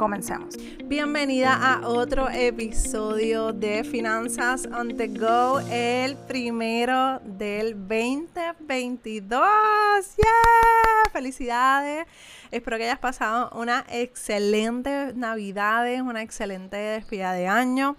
Comencemos. Bienvenida a otro episodio de Finanzas on the Go, el primero del 2022. ¡Yeah! ¡Felicidades! Espero que hayas pasado una excelente Navidad, una excelente despedida de año.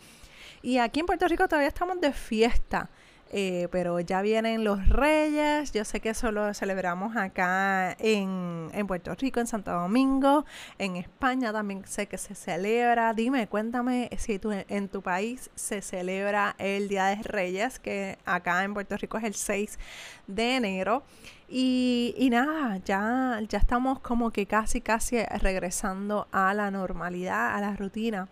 Y aquí en Puerto Rico todavía estamos de fiesta. Eh, pero ya vienen los Reyes. Yo sé que eso lo celebramos acá en, Puerto Rico, en Santo Domingo, en España también sé que se celebra. Dime, cuéntame si tú, en tu país se celebra el Día de Reyes, que acá en Puerto Rico es el 6 de enero. Y, y, nada, ya, ya estamos como que casi, casi regresando a la normalidad, a la rutina.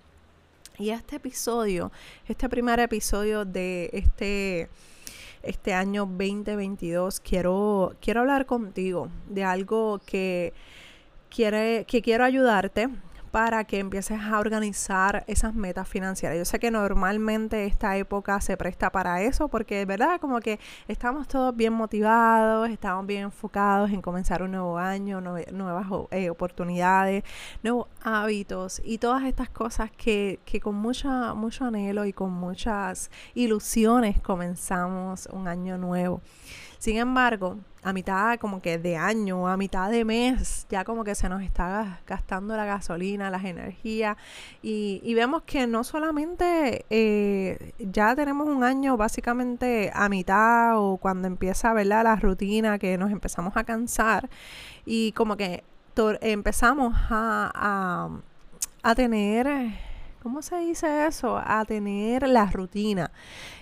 Y este episodio, este primer episodio de este este año 2022, quiero, quiero hablar contigo de algo que, quiere, que quiero ayudarte para que empieces a organizar esas metas financieras. Yo sé que normalmente esta época se presta para eso porque es verdad como que estamos todos bien motivados, estamos bien enfocados en comenzar un nuevo año, nuevas eh, oportunidades, nuevos hábitos y todas estas cosas que, que con mucha, mucho anhelo y con muchas ilusiones comenzamos un año nuevo. Sin embargo, a mitad como que de año, a mitad de mes, ya como que se nos está gastando la gasolina, las energías y, vemos que no solamente eh, ya tenemos un año básicamente a mitad o cuando empieza ¿verdad? la rutina que nos empezamos a cansar y como que empezamos a, a tener ¿cómo se dice eso? A tener la rutina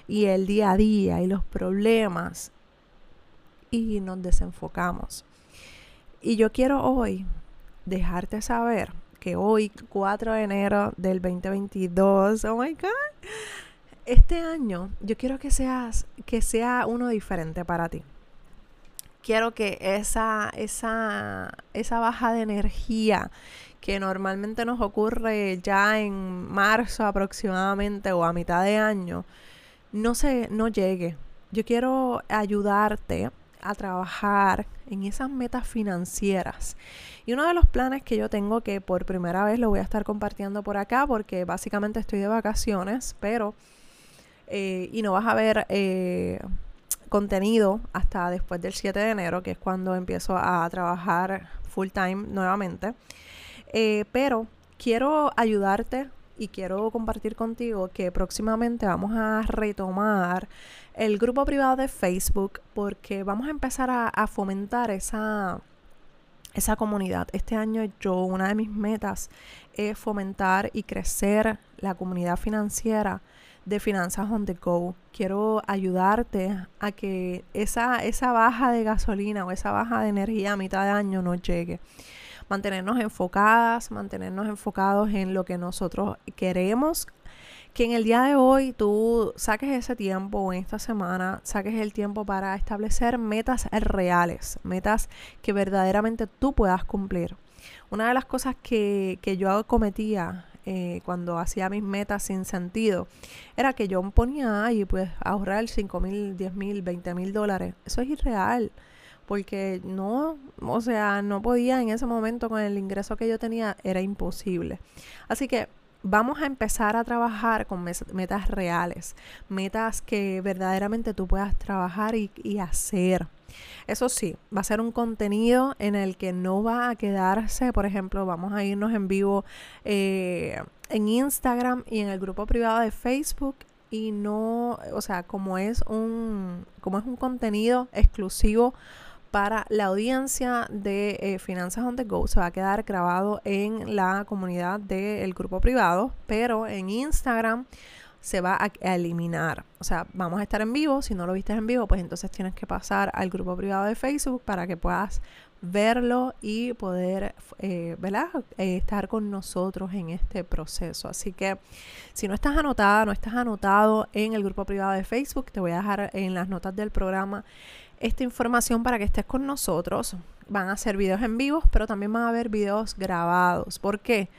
y el día a día y los problemas y nos desenfocamos. Y yo quiero hoy dejarte saber que hoy, 4 de enero del 2022, oh my God, este año yo quiero que seas, que sea uno diferente para ti. Quiero que esa, esa, esa baja de energía que normalmente nos ocurre ya en marzo aproximadamente o a mitad de año, no se, no llegue. Yo quiero ayudarte a trabajar en esas metas financieras. Y uno de los planes que yo tengo que por primera vez lo voy a estar compartiendo por acá porque básicamente estoy de vacaciones, pero eh, y no vas a ver eh, contenido hasta después del 7 de enero, que es cuando empiezo a trabajar full time nuevamente. Eh, pero quiero ayudarte y quiero compartir contigo que próximamente vamos a retomar el grupo privado de Facebook porque vamos a empezar a, fomentar esa, esa comunidad. Este año yo, una de mis metas es fomentar y crecer la comunidad financiera de Finanzas on the Go. Quiero ayudarte a que esa, esa baja de gasolina o esa baja de energía a mitad de año no llegue mantenernos enfocadas, mantenernos enfocados en lo que nosotros queremos. Que en el día de hoy tú saques ese tiempo en esta semana saques el tiempo para establecer metas reales, metas que verdaderamente tú puedas cumplir. Una de las cosas que, que yo cometía eh, cuando hacía mis metas sin sentido, era que yo ponía ahí, pues, ahorrar 5 mil, 10 mil, 20 mil dólares. Eso es irreal porque no, o sea, no podía en ese momento con el ingreso que yo tenía, era imposible. Así que vamos a empezar a trabajar con metas reales, metas que verdaderamente tú puedas trabajar y, hacer. Eso sí, va a ser un contenido en el que no va a quedarse, por ejemplo, vamos a irnos en vivo eh, en Instagram y en el grupo privado de Facebook y no, o sea, como es un, como es un contenido exclusivo para la audiencia de eh, Finanzas on the Go. Se va a quedar grabado en la comunidad del grupo privado, pero en Instagram se va a, eliminar. O sea, vamos a estar en vivo. Si no lo viste en vivo, pues entonces tienes que pasar al grupo privado de Facebook para que puedas verlo y poder eh, eh, estar con nosotros en este proceso. Así que si no estás anotada, no estás anotado en el grupo privado de Facebook, te voy a dejar en las notas del programa esta información para que estés con nosotros. Van a ser videos en vivo, pero también van a haber videos grabados. ¿Por qué?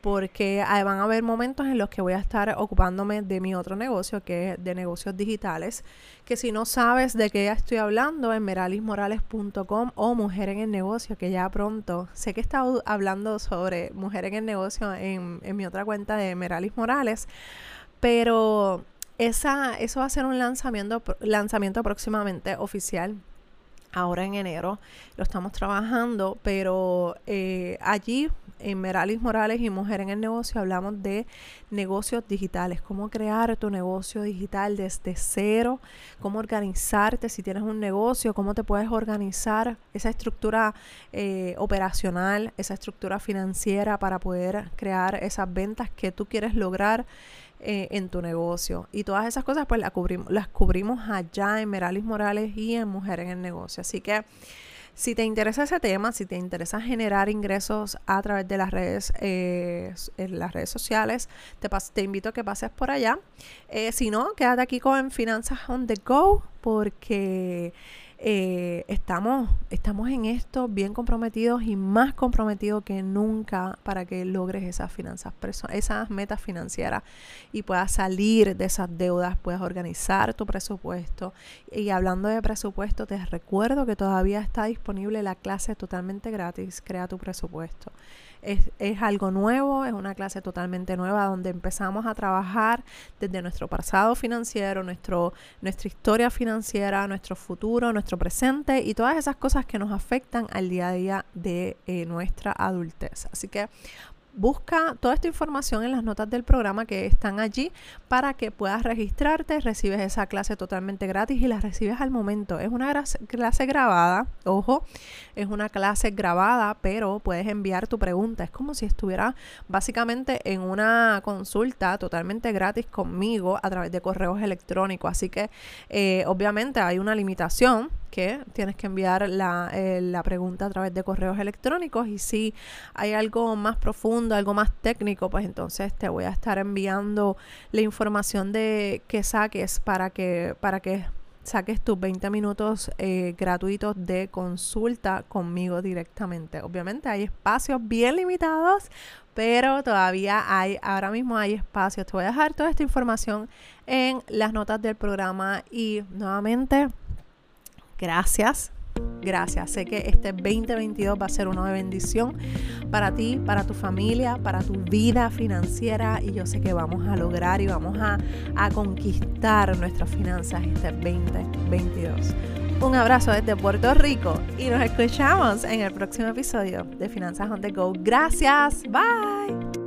Porque van a haber momentos en los que voy a estar ocupándome de mi otro negocio, que es de negocios digitales, que si no sabes de qué estoy hablando, en meralismorales.com o Mujer en el Negocio, que ya pronto, sé que he estado hablando sobre Mujer en el Negocio en, en mi otra cuenta de Meralis Morales, pero esa, eso va a ser un lanzamiento, lanzamiento próximamente oficial. Ahora en enero lo estamos trabajando, pero eh, allí en Meralis Morales y Mujer en el Negocio hablamos de negocios digitales, cómo crear tu negocio digital desde cero, cómo organizarte si tienes un negocio, cómo te puedes organizar esa estructura eh, operacional, esa estructura financiera para poder crear esas ventas que tú quieres lograr eh, en tu negocio. Y todas esas cosas pues las cubrimos, las cubrimos allá en Meralis Morales y en Mujer en el Negocio. Así que si te interesa ese tema, si te interesa generar ingresos a través de las redes, eh, las redes sociales, te, te, invito a que pases por allá. Eh, si no, quédate aquí con Finanzas on the Go porque eh, estamos, estamos en esto bien comprometidos y más comprometidos que nunca para que logres esas finanzas, esas metas financieras y puedas salir de esas deudas, puedas organizar tu presupuesto. Y hablando de presupuesto, te recuerdo que todavía está disponible la clase totalmente gratis, Crea tu presupuesto. Es, es, algo nuevo, es una clase totalmente nueva donde empezamos a trabajar desde nuestro pasado financiero, nuestro, nuestra historia financiera, nuestro futuro, nuestro presente y todas esas cosas que nos afectan al día a día de eh, nuestra adultez. Así que Busca toda esta información en las notas del programa que están allí para que puedas registrarte, recibes esa clase totalmente gratis y la recibes al momento. Es una clase grabada, ojo, es una clase grabada, pero puedes enviar tu pregunta. Es como si estuviera básicamente en una consulta totalmente gratis conmigo a través de correos electrónicos. Así que eh, obviamente hay una limitación que tienes que enviar la, eh, la, pregunta a través de correos electrónicos y si hay algo más profundo, algo más técnico, pues entonces te voy a estar enviando la información de que saques para que, para que saques tus 20 minutos eh, gratuitos de consulta conmigo directamente. Obviamente hay espacios bien limitados, pero todavía hay, ahora mismo hay espacios. Te voy a dejar toda esta información en las notas del programa y nuevamente Gracias. Gracias. Sé que este 2022 va a ser uno de bendición para ti, para tu familia, para tu vida financiera y yo sé que vamos a lograr y vamos a, a conquistar nuestras finanzas este 2022. Un abrazo desde Puerto Rico y nos escuchamos en el próximo episodio de Finanzas on the Go. Gracias. Bye.